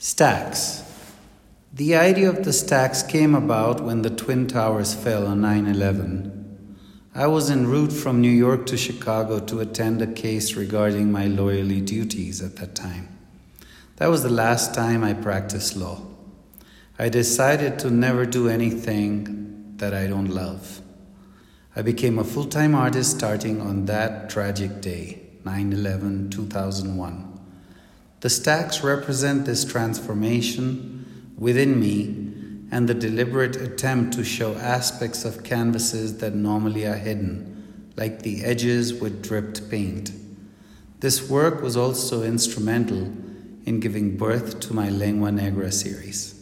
Stacks. The idea of the stacks came about when the Twin Towers fell on 9 11. I was en route from New York to Chicago to attend a case regarding my lawyerly duties at that time. That was the last time I practiced law. I decided to never do anything that I don't love. I became a full time artist starting on that tragic day, 9 11 2001. The stacks represent this transformation within me and the deliberate attempt to show aspects of canvases that normally are hidden, like the edges with dripped paint. This work was also instrumental in giving birth to my Lengua Negra series.